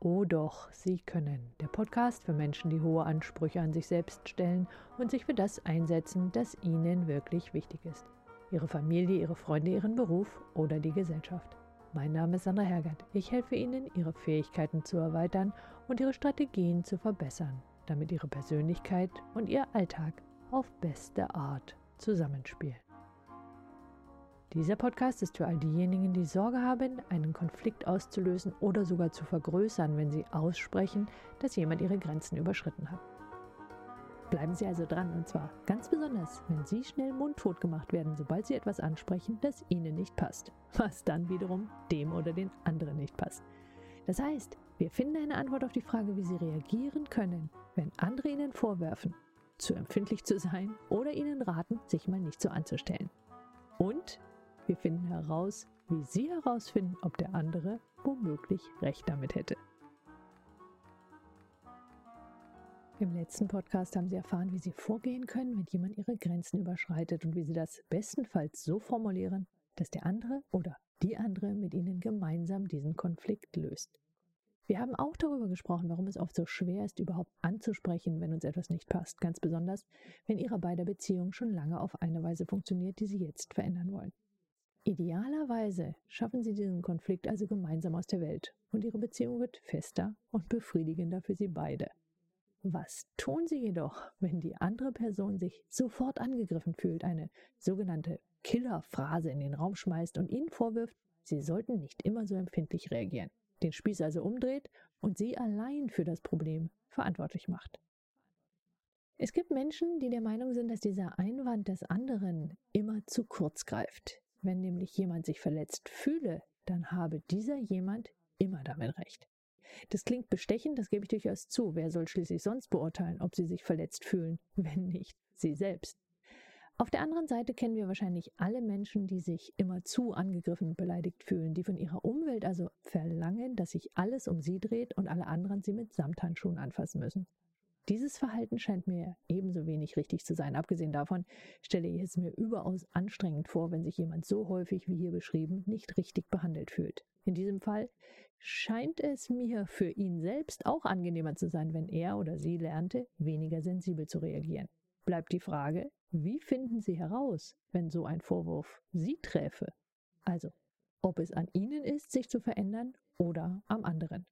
Oh doch, Sie können. Der Podcast für Menschen, die hohe Ansprüche an sich selbst stellen und sich für das einsetzen, das ihnen wirklich wichtig ist. Ihre Familie, ihre Freunde, ihren Beruf oder die Gesellschaft. Mein Name ist Sandra Hergert. Ich helfe Ihnen, Ihre Fähigkeiten zu erweitern und Ihre Strategien zu verbessern, damit Ihre Persönlichkeit und Ihr Alltag auf beste Art zusammenspielen. Dieser Podcast ist für all diejenigen, die Sorge haben, einen Konflikt auszulösen oder sogar zu vergrößern, wenn sie aussprechen, dass jemand ihre Grenzen überschritten hat. Bleiben Sie also dran und zwar ganz besonders, wenn Sie schnell mundtot gemacht werden, sobald Sie etwas ansprechen, das Ihnen nicht passt, was dann wiederum dem oder den anderen nicht passt. Das heißt, wir finden eine Antwort auf die Frage, wie Sie reagieren können, wenn andere Ihnen vorwerfen, zu empfindlich zu sein oder Ihnen raten, sich mal nicht so anzustellen. Und wir finden heraus, wie Sie herausfinden, ob der andere womöglich recht damit hätte. Im letzten Podcast haben Sie erfahren, wie Sie vorgehen können, wenn jemand Ihre Grenzen überschreitet und wie Sie das bestenfalls so formulieren, dass der andere oder die andere mit Ihnen gemeinsam diesen Konflikt löst. Wir haben auch darüber gesprochen, warum es oft so schwer ist, überhaupt anzusprechen, wenn uns etwas nicht passt, ganz besonders, wenn Ihre beider Beziehung schon lange auf eine Weise funktioniert, die Sie jetzt verändern wollen. Idealerweise schaffen sie diesen Konflikt also gemeinsam aus der Welt und ihre Beziehung wird fester und befriedigender für sie beide. Was tun sie jedoch, wenn die andere Person sich sofort angegriffen fühlt, eine sogenannte Killerphrase in den Raum schmeißt und ihnen vorwirft, sie sollten nicht immer so empfindlich reagieren, den Spieß also umdreht und sie allein für das Problem verantwortlich macht? Es gibt Menschen, die der Meinung sind, dass dieser Einwand des anderen immer zu kurz greift. Wenn nämlich jemand sich verletzt fühle, dann habe dieser jemand immer damit recht. Das klingt bestechend, das gebe ich durchaus zu. Wer soll schließlich sonst beurteilen, ob sie sich verletzt fühlen, wenn nicht sie selbst? Auf der anderen Seite kennen wir wahrscheinlich alle Menschen, die sich immer zu angegriffen und beleidigt fühlen, die von ihrer Umwelt also verlangen, dass sich alles um sie dreht und alle anderen sie mit Samthandschuhen anfassen müssen. Dieses Verhalten scheint mir ebenso wenig richtig zu sein. Abgesehen davon stelle ich es mir überaus anstrengend vor, wenn sich jemand so häufig wie hier beschrieben nicht richtig behandelt fühlt. In diesem Fall scheint es mir für ihn selbst auch angenehmer zu sein, wenn er oder sie lernte, weniger sensibel zu reagieren. Bleibt die Frage, wie finden Sie heraus, wenn so ein Vorwurf Sie träfe? Also, ob es an Ihnen ist, sich zu verändern oder am anderen.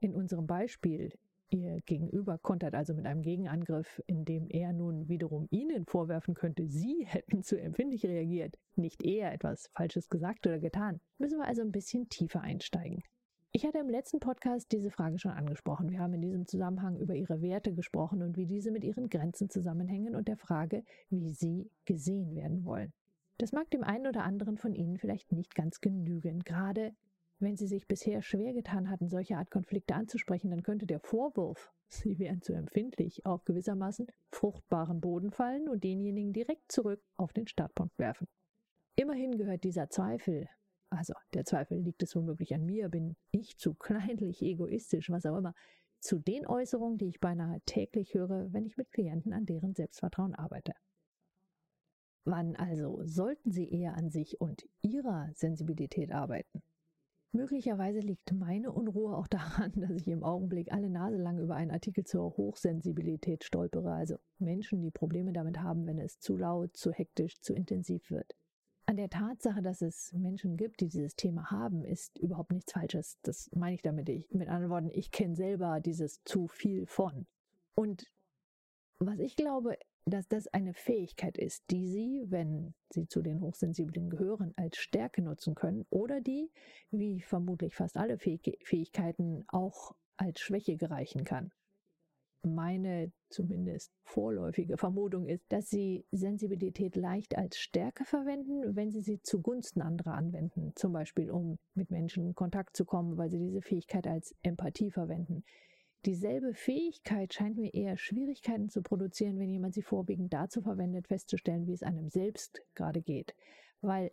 In unserem Beispiel Ihr Gegenüber kontert also mit einem Gegenangriff, in dem er nun wiederum Ihnen vorwerfen könnte, Sie hätten zu empfindlich reagiert, nicht er etwas Falsches gesagt oder getan. Müssen wir also ein bisschen tiefer einsteigen. Ich hatte im letzten Podcast diese Frage schon angesprochen. Wir haben in diesem Zusammenhang über Ihre Werte gesprochen und wie diese mit Ihren Grenzen zusammenhängen und der Frage, wie Sie gesehen werden wollen. Das mag dem einen oder anderen von Ihnen vielleicht nicht ganz genügen, gerade wenn Sie sich bisher schwer getan hatten, solche Art Konflikte anzusprechen, dann könnte der Vorwurf, Sie wären zu empfindlich, auf gewissermaßen fruchtbaren Boden fallen und denjenigen direkt zurück auf den Startpunkt werfen. Immerhin gehört dieser Zweifel, also der Zweifel liegt es womöglich an mir, bin ich zu kleinlich, egoistisch, was auch immer, zu den Äußerungen, die ich beinahe täglich höre, wenn ich mit Klienten an deren Selbstvertrauen arbeite. Wann also sollten Sie eher an sich und Ihrer Sensibilität arbeiten? Möglicherweise liegt meine Unruhe auch daran, dass ich im Augenblick alle Nase lang über einen Artikel zur Hochsensibilität stolpere, also Menschen, die Probleme damit haben, wenn es zu laut, zu hektisch, zu intensiv wird. An der Tatsache, dass es Menschen gibt, die dieses Thema haben, ist überhaupt nichts Falsches. Das meine ich damit. Ich, mit anderen Worten, ich kenne selber dieses zu viel von. Und was ich glaube, dass das eine Fähigkeit ist, die Sie, wenn Sie zu den Hochsensiblen gehören, als Stärke nutzen können oder die, wie vermutlich fast alle Fähigkeiten, auch als Schwäche gereichen kann. Meine zumindest vorläufige Vermutung ist, dass Sie Sensibilität leicht als Stärke verwenden, wenn Sie sie zugunsten anderer anwenden, zum Beispiel um mit Menschen in Kontakt zu kommen, weil Sie diese Fähigkeit als Empathie verwenden. Dieselbe Fähigkeit scheint mir eher Schwierigkeiten zu produzieren, wenn jemand sie vorwiegend dazu verwendet, festzustellen, wie es einem selbst gerade geht. Weil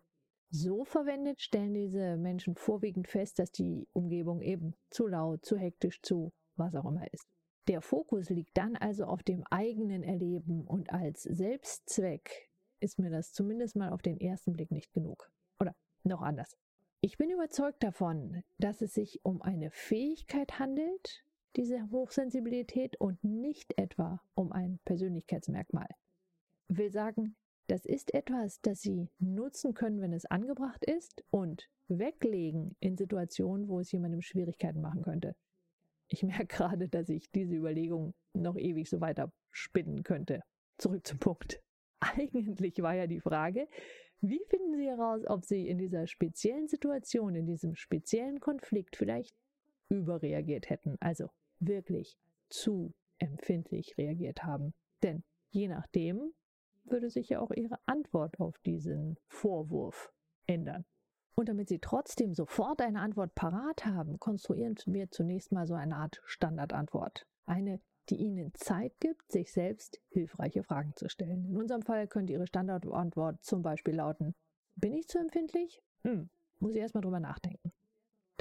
so verwendet stellen diese Menschen vorwiegend fest, dass die Umgebung eben zu laut, zu hektisch, zu was auch immer ist. Der Fokus liegt dann also auf dem eigenen Erleben und als Selbstzweck ist mir das zumindest mal auf den ersten Blick nicht genug. Oder noch anders. Ich bin überzeugt davon, dass es sich um eine Fähigkeit handelt, diese Hochsensibilität und nicht etwa um ein Persönlichkeitsmerkmal. Will sagen, das ist etwas, das Sie nutzen können, wenn es angebracht ist und weglegen in Situationen, wo es jemandem Schwierigkeiten machen könnte. Ich merke gerade, dass ich diese Überlegung noch ewig so weiter spinnen könnte. Zurück zum Punkt. Eigentlich war ja die Frage, wie finden Sie heraus, ob Sie in dieser speziellen Situation, in diesem speziellen Konflikt vielleicht überreagiert hätten, also wirklich zu empfindlich reagiert haben? Denn je nachdem würde sich ja auch Ihre Antwort auf diesen Vorwurf ändern. Und damit Sie trotzdem sofort eine Antwort parat haben, konstruieren wir zunächst mal so eine Art Standardantwort. Eine, die Ihnen Zeit gibt, sich selbst hilfreiche Fragen zu stellen. In unserem Fall könnte Ihre Standardantwort zum Beispiel lauten, bin ich zu empfindlich? Hm, muss ich erstmal drüber nachdenken.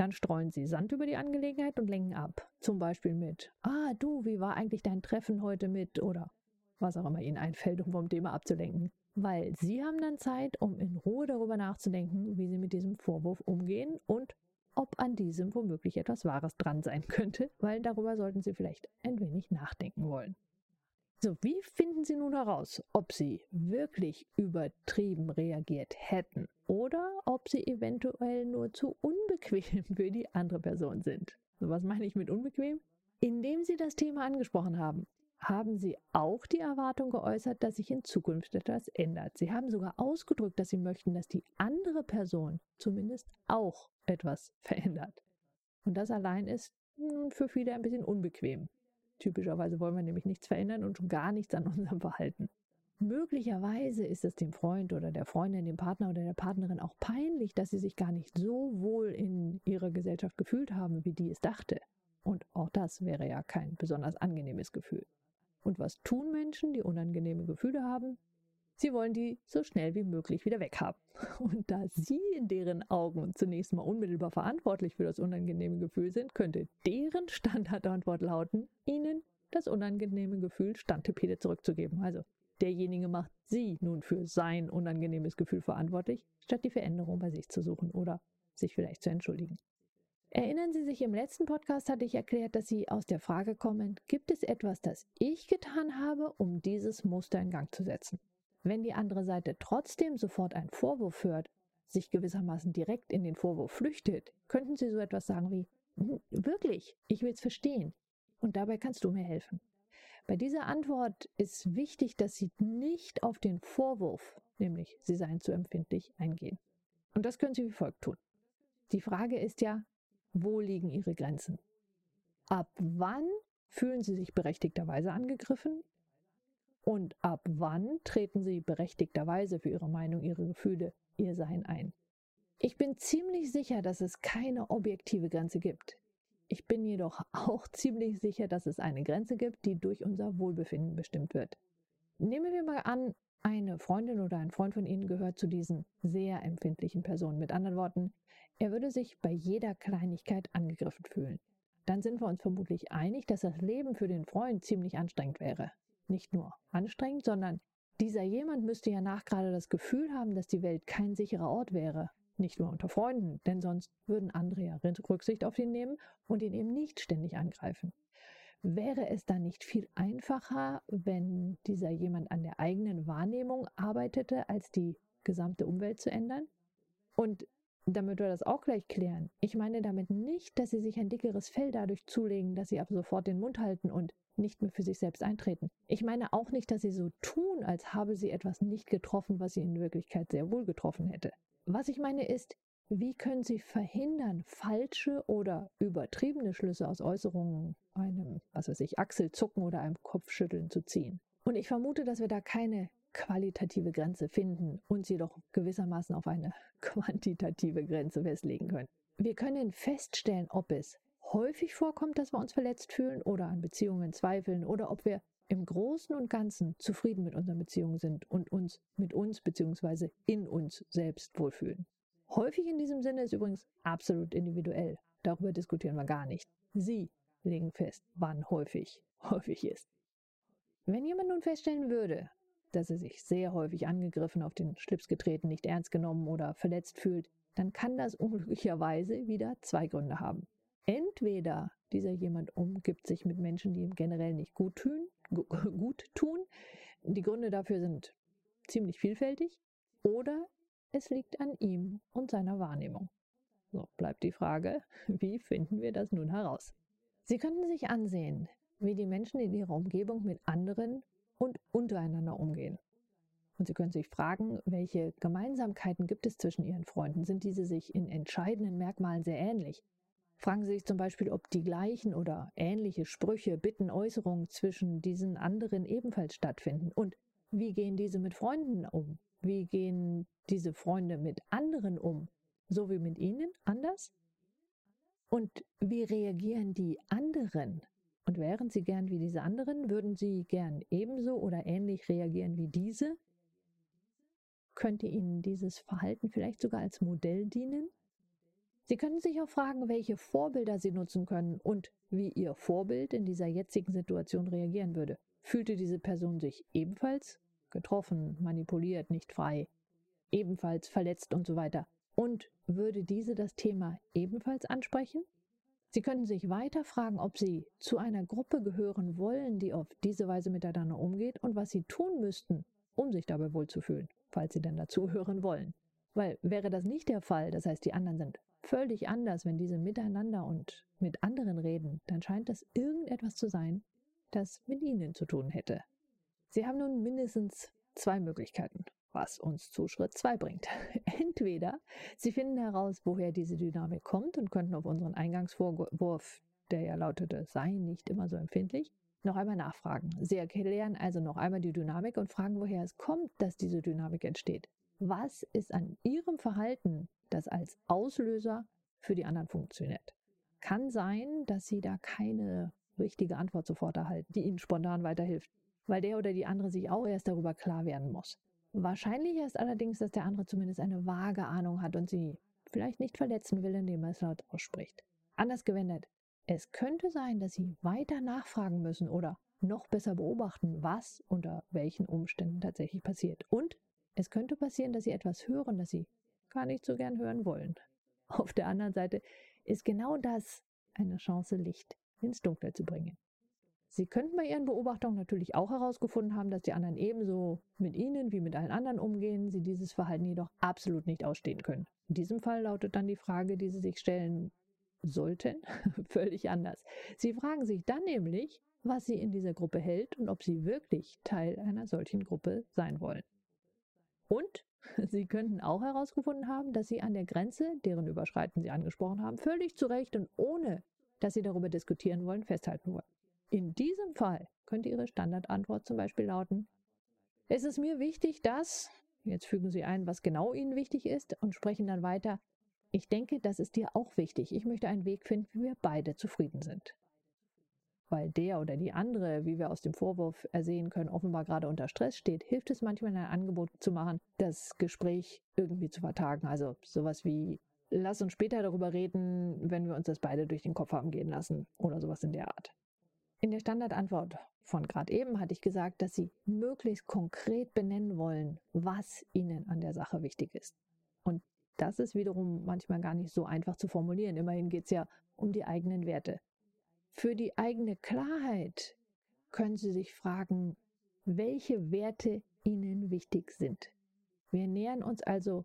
Dann streuen Sie Sand über die Angelegenheit und lenken ab. Zum Beispiel mit, ah du, wie war eigentlich dein Treffen heute mit? Oder was auch immer Ihnen einfällt, um vom Thema abzulenken weil Sie haben dann Zeit, um in Ruhe darüber nachzudenken, wie Sie mit diesem Vorwurf umgehen und ob an diesem womöglich etwas Wahres dran sein könnte, weil darüber sollten Sie vielleicht ein wenig nachdenken wollen. So, wie finden Sie nun heraus, ob Sie wirklich übertrieben reagiert hätten oder ob Sie eventuell nur zu unbequem für die andere Person sind? Was meine ich mit unbequem? Indem Sie das Thema angesprochen haben haben Sie auch die Erwartung geäußert, dass sich in Zukunft etwas ändert. Sie haben sogar ausgedrückt, dass Sie möchten, dass die andere Person zumindest auch etwas verändert. Und das allein ist hm, für viele ein bisschen unbequem. Typischerweise wollen wir nämlich nichts verändern und schon gar nichts an unserem Verhalten. Möglicherweise ist es dem Freund oder der Freundin, dem Partner oder der Partnerin auch peinlich, dass sie sich gar nicht so wohl in ihrer Gesellschaft gefühlt haben, wie die es dachte. Und auch das wäre ja kein besonders angenehmes Gefühl. Und was tun Menschen, die unangenehme Gefühle haben? Sie wollen die so schnell wie möglich wieder weghaben. Und da Sie in deren Augen zunächst mal unmittelbar verantwortlich für das unangenehme Gefühl sind, könnte deren Standardantwort lauten, Ihnen das unangenehme Gefühl Standtepede zurückzugeben. Also derjenige macht Sie nun für sein unangenehmes Gefühl verantwortlich, statt die Veränderung bei sich zu suchen oder sich vielleicht zu entschuldigen. Erinnern Sie sich, im letzten Podcast hatte ich erklärt, dass Sie aus der Frage kommen, gibt es etwas, das ich getan habe, um dieses Muster in Gang zu setzen? Wenn die andere Seite trotzdem sofort einen Vorwurf hört, sich gewissermaßen direkt in den Vorwurf flüchtet, könnten Sie so etwas sagen wie, hm, wirklich, ich will es verstehen und dabei kannst du mir helfen. Bei dieser Antwort ist wichtig, dass Sie nicht auf den Vorwurf, nämlich Sie seien zu empfindlich, eingehen. Und das können Sie wie folgt tun. Die Frage ist ja, wo liegen Ihre Grenzen? Ab wann fühlen Sie sich berechtigterweise angegriffen? Und ab wann treten Sie berechtigterweise für Ihre Meinung, Ihre Gefühle, Ihr Sein ein? Ich bin ziemlich sicher, dass es keine objektive Grenze gibt. Ich bin jedoch auch ziemlich sicher, dass es eine Grenze gibt, die durch unser Wohlbefinden bestimmt wird. Nehmen wir mal an, eine Freundin oder ein Freund von Ihnen gehört zu diesen sehr empfindlichen Personen. Mit anderen Worten, er würde sich bei jeder Kleinigkeit angegriffen fühlen. Dann sind wir uns vermutlich einig, dass das Leben für den Freund ziemlich anstrengend wäre. Nicht nur anstrengend, sondern dieser jemand müsste ja nach gerade das Gefühl haben, dass die Welt kein sicherer Ort wäre. Nicht nur unter Freunden, denn sonst würden andere ja Rücksicht auf ihn nehmen und ihn eben nicht ständig angreifen. Wäre es dann nicht viel einfacher, wenn dieser jemand an der eigenen Wahrnehmung arbeitete, als die gesamte Umwelt zu ändern? Und damit wir das auch gleich klären, ich meine damit nicht, dass sie sich ein dickeres Fell dadurch zulegen, dass sie ab sofort den Mund halten und nicht mehr für sich selbst eintreten. Ich meine auch nicht, dass sie so tun, als habe sie etwas nicht getroffen, was sie in Wirklichkeit sehr wohl getroffen hätte. Was ich meine ist, wie können Sie verhindern, falsche oder übertriebene Schlüsse aus Äußerungen, einem, was weiß ich, Achselzucken oder einem Kopfschütteln zu ziehen? Und ich vermute, dass wir da keine qualitative Grenze finden, uns jedoch gewissermaßen auf eine quantitative Grenze festlegen können. Wir können feststellen, ob es häufig vorkommt, dass wir uns verletzt fühlen oder an Beziehungen zweifeln oder ob wir im Großen und Ganzen zufrieden mit unseren Beziehungen sind und uns mit uns bzw. in uns selbst wohlfühlen. Häufig in diesem Sinne ist übrigens absolut individuell. Darüber diskutieren wir gar nicht. Sie legen fest, wann häufig häufig ist. Wenn jemand nun feststellen würde, dass er sich sehr häufig angegriffen, auf den Schlips getreten, nicht ernst genommen oder verletzt fühlt, dann kann das unglücklicherweise wieder zwei Gründe haben. Entweder dieser jemand umgibt sich mit Menschen, die ihm generell nicht gut tun, gut tun. Die Gründe dafür sind ziemlich vielfältig. Oder es liegt an ihm und seiner Wahrnehmung. So bleibt die Frage, wie finden wir das nun heraus? Sie könnten sich ansehen, wie die Menschen in ihrer Umgebung mit anderen und untereinander umgehen. Und Sie können sich fragen, welche Gemeinsamkeiten gibt es zwischen Ihren Freunden? Sind diese sich in entscheidenden Merkmalen sehr ähnlich? Fragen Sie sich zum Beispiel, ob die gleichen oder ähnliche Sprüche, Bitten, Äußerungen zwischen diesen anderen ebenfalls stattfinden. Und wie gehen diese mit Freunden um? Wie gehen diese Freunde mit anderen um? So wie mit Ihnen anders? Und wie reagieren die anderen? Und wären Sie gern wie diese anderen? Würden Sie gern ebenso oder ähnlich reagieren wie diese? Könnte Ihnen dieses Verhalten vielleicht sogar als Modell dienen? Sie können sich auch fragen, welche Vorbilder Sie nutzen können und wie Ihr Vorbild in dieser jetzigen Situation reagieren würde. Fühlte diese Person sich ebenfalls getroffen, manipuliert, nicht frei, ebenfalls verletzt und so weiter? Und würde diese das Thema ebenfalls ansprechen? Sie könnten sich weiter fragen, ob Sie zu einer Gruppe gehören wollen, die auf diese Weise miteinander umgeht und was Sie tun müssten, um sich dabei wohlzufühlen, falls Sie denn dazuhören wollen. Weil wäre das nicht der Fall, das heißt die anderen sind völlig anders, wenn diese miteinander und mit anderen reden, dann scheint das irgendetwas zu sein, das mit ihnen zu tun hätte. Sie haben nun mindestens zwei Möglichkeiten, was uns zu Schritt 2 bringt. Entweder Sie finden heraus, woher diese Dynamik kommt und könnten auf unseren Eingangsvorwurf, der ja lautete, sei nicht immer so empfindlich, noch einmal nachfragen. Sie erklären also noch einmal die Dynamik und fragen, woher es kommt, dass diese Dynamik entsteht. Was ist an Ihrem Verhalten das als Auslöser für die anderen funktioniert. Kann sein, dass Sie da keine richtige Antwort sofort erhalten, die Ihnen spontan weiterhilft, weil der oder die andere sich auch erst darüber klar werden muss. Wahrscheinlicher ist allerdings, dass der andere zumindest eine vage Ahnung hat und Sie vielleicht nicht verletzen will, indem er es laut ausspricht. Anders gewendet, es könnte sein, dass Sie weiter nachfragen müssen oder noch besser beobachten, was unter welchen Umständen tatsächlich passiert. Und es könnte passieren, dass Sie etwas hören, das Sie gar nicht so gern hören wollen. Auf der anderen Seite ist genau das eine Chance, Licht ins Dunkle zu bringen. Sie könnten bei Ihren Beobachtungen natürlich auch herausgefunden haben, dass die anderen ebenso mit Ihnen wie mit allen anderen umgehen, Sie dieses Verhalten jedoch absolut nicht ausstehen können. In diesem Fall lautet dann die Frage, die Sie sich stellen sollten, völlig anders. Sie fragen sich dann nämlich, was Sie in dieser Gruppe hält und ob Sie wirklich Teil einer solchen Gruppe sein wollen. Und Sie könnten auch herausgefunden haben, dass Sie an der Grenze, deren Überschreiten Sie angesprochen haben, völlig zu Recht und ohne, dass Sie darüber diskutieren wollen, festhalten wollen. In diesem Fall könnte Ihre Standardantwort zum Beispiel lauten, es ist mir wichtig, dass, jetzt fügen Sie ein, was genau Ihnen wichtig ist und sprechen dann weiter, ich denke, das ist dir auch wichtig. Ich möchte einen Weg finden, wie wir beide zufrieden sind weil der oder die andere, wie wir aus dem Vorwurf ersehen können, offenbar gerade unter Stress steht, hilft es manchmal ein Angebot zu machen, das Gespräch irgendwie zu vertagen. Also sowas wie, lass uns später darüber reden, wenn wir uns das beide durch den Kopf haben gehen lassen oder sowas in der Art. In der Standardantwort von gerade eben hatte ich gesagt, dass Sie möglichst konkret benennen wollen, was Ihnen an der Sache wichtig ist. Und das ist wiederum manchmal gar nicht so einfach zu formulieren. Immerhin geht es ja um die eigenen Werte. Für die eigene Klarheit können Sie sich fragen, welche Werte Ihnen wichtig sind. Wir nähern uns also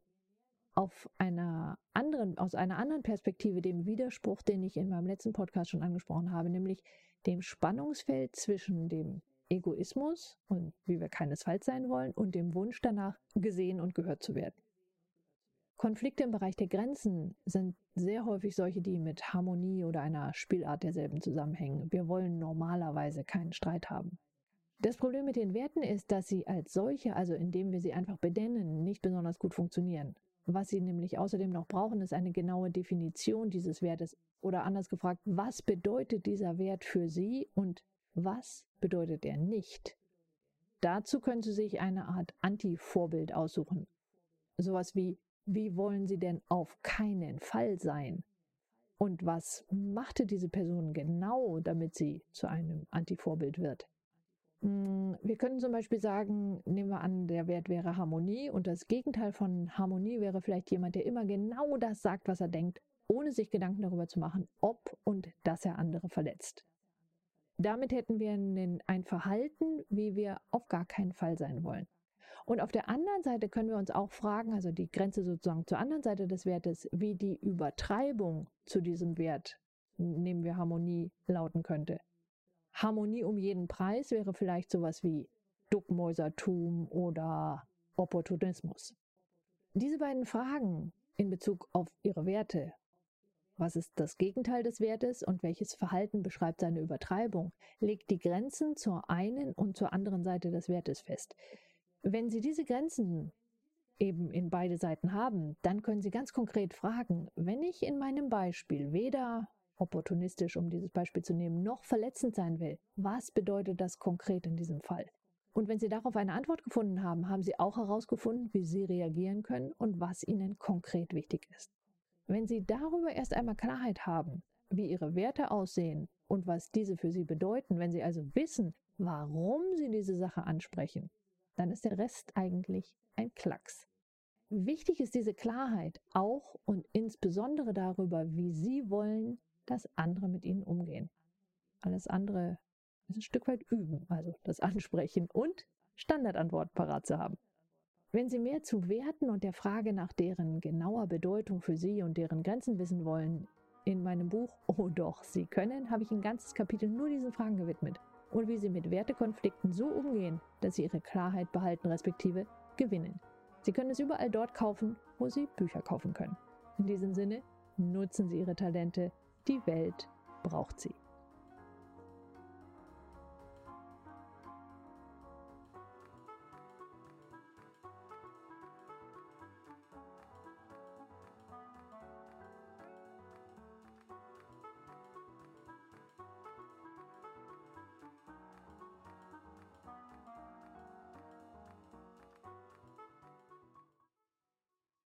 auf einer anderen, aus einer anderen Perspektive dem Widerspruch, den ich in meinem letzten Podcast schon angesprochen habe, nämlich dem Spannungsfeld zwischen dem Egoismus und wie wir keinesfalls sein wollen und dem Wunsch danach, gesehen und gehört zu werden. Konflikte im Bereich der Grenzen sind sehr häufig solche, die mit Harmonie oder einer Spielart derselben zusammenhängen. Wir wollen normalerweise keinen Streit haben. Das Problem mit den Werten ist, dass sie als solche, also indem wir sie einfach benennen, nicht besonders gut funktionieren. Was sie nämlich außerdem noch brauchen, ist eine genaue Definition dieses Wertes oder anders gefragt, was bedeutet dieser Wert für Sie und was bedeutet er nicht? Dazu können Sie sich eine Art Anti-Vorbild aussuchen. Sowas wie wie wollen sie denn auf keinen Fall sein? Und was machte diese Person genau, damit sie zu einem Antivorbild wird? Hm, wir können zum Beispiel sagen, nehmen wir an, der Wert wäre Harmonie und das Gegenteil von Harmonie wäre vielleicht jemand, der immer genau das sagt, was er denkt, ohne sich Gedanken darüber zu machen, ob und dass er andere verletzt. Damit hätten wir ein Verhalten, wie wir auf gar keinen Fall sein wollen. Und auf der anderen Seite können wir uns auch fragen, also die Grenze sozusagen zur anderen Seite des Wertes, wie die Übertreibung zu diesem Wert, nehmen wir Harmonie, lauten könnte. Harmonie um jeden Preis wäre vielleicht sowas wie Duckmäusertum oder Opportunismus. Diese beiden Fragen in Bezug auf ihre Werte, was ist das Gegenteil des Wertes und welches Verhalten beschreibt seine Übertreibung, legt die Grenzen zur einen und zur anderen Seite des Wertes fest. Wenn Sie diese Grenzen eben in beide Seiten haben, dann können Sie ganz konkret fragen, wenn ich in meinem Beispiel weder opportunistisch, um dieses Beispiel zu nehmen, noch verletzend sein will, was bedeutet das konkret in diesem Fall? Und wenn Sie darauf eine Antwort gefunden haben, haben Sie auch herausgefunden, wie Sie reagieren können und was Ihnen konkret wichtig ist. Wenn Sie darüber erst einmal Klarheit haben, wie Ihre Werte aussehen und was diese für Sie bedeuten, wenn Sie also wissen, warum Sie diese Sache ansprechen, dann ist der Rest eigentlich ein Klacks. Wichtig ist diese Klarheit auch und insbesondere darüber, wie Sie wollen, dass andere mit Ihnen umgehen. Alles andere ist ein Stück weit üben, also das Ansprechen und Standardantworten parat zu haben. Wenn Sie mehr zu Werten und der Frage nach deren genauer Bedeutung für Sie und deren Grenzen wissen wollen, in meinem Buch Oh doch, Sie können, habe ich ein ganzes Kapitel nur diesen Fragen gewidmet und wie Sie mit Wertekonflikten so umgehen, dass Sie Ihre Klarheit behalten respektive gewinnen. Sie können es überall dort kaufen, wo Sie Bücher kaufen können. In diesem Sinne, nutzen Sie Ihre Talente, die Welt braucht sie.